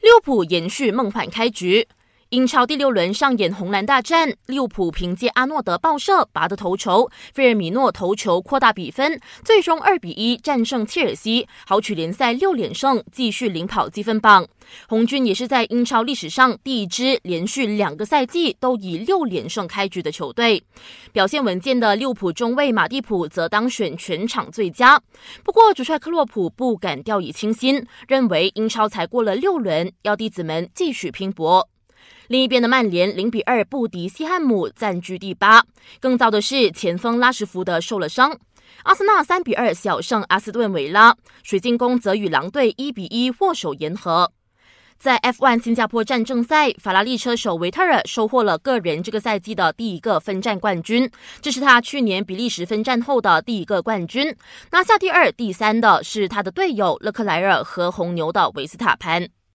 六普延续梦幻开局。英超第六轮上演红蓝大战，利物浦凭借阿诺德爆射拔得头筹，费尔米诺头球扩大比分，最终二比一战胜切尔西，豪取联赛六连胜，继续领跑积分榜。红军也是在英超历史上第一支连续两个赛季都以六连胜开局的球队。表现稳健的利物浦中卫马蒂普则当选全场最佳。不过主帅克洛普不敢掉以轻心，认为英超才过了六轮，要弟子们继续拼搏。另一边的曼联零比二不敌西汉姆，暂居第八。更糟的是，前锋拉什福德受了伤。阿森纳三比二小胜阿斯顿维拉，水晶宫则与狼队一比一握手言和。在 F1 新加坡站正赛，法拉利车手维特尔收获了个人这个赛季的第一个分站冠军，这是他去年比利时分站后的第一个冠军。拿下第二、第三的是他的队友勒克莱尔和红牛的维斯塔潘。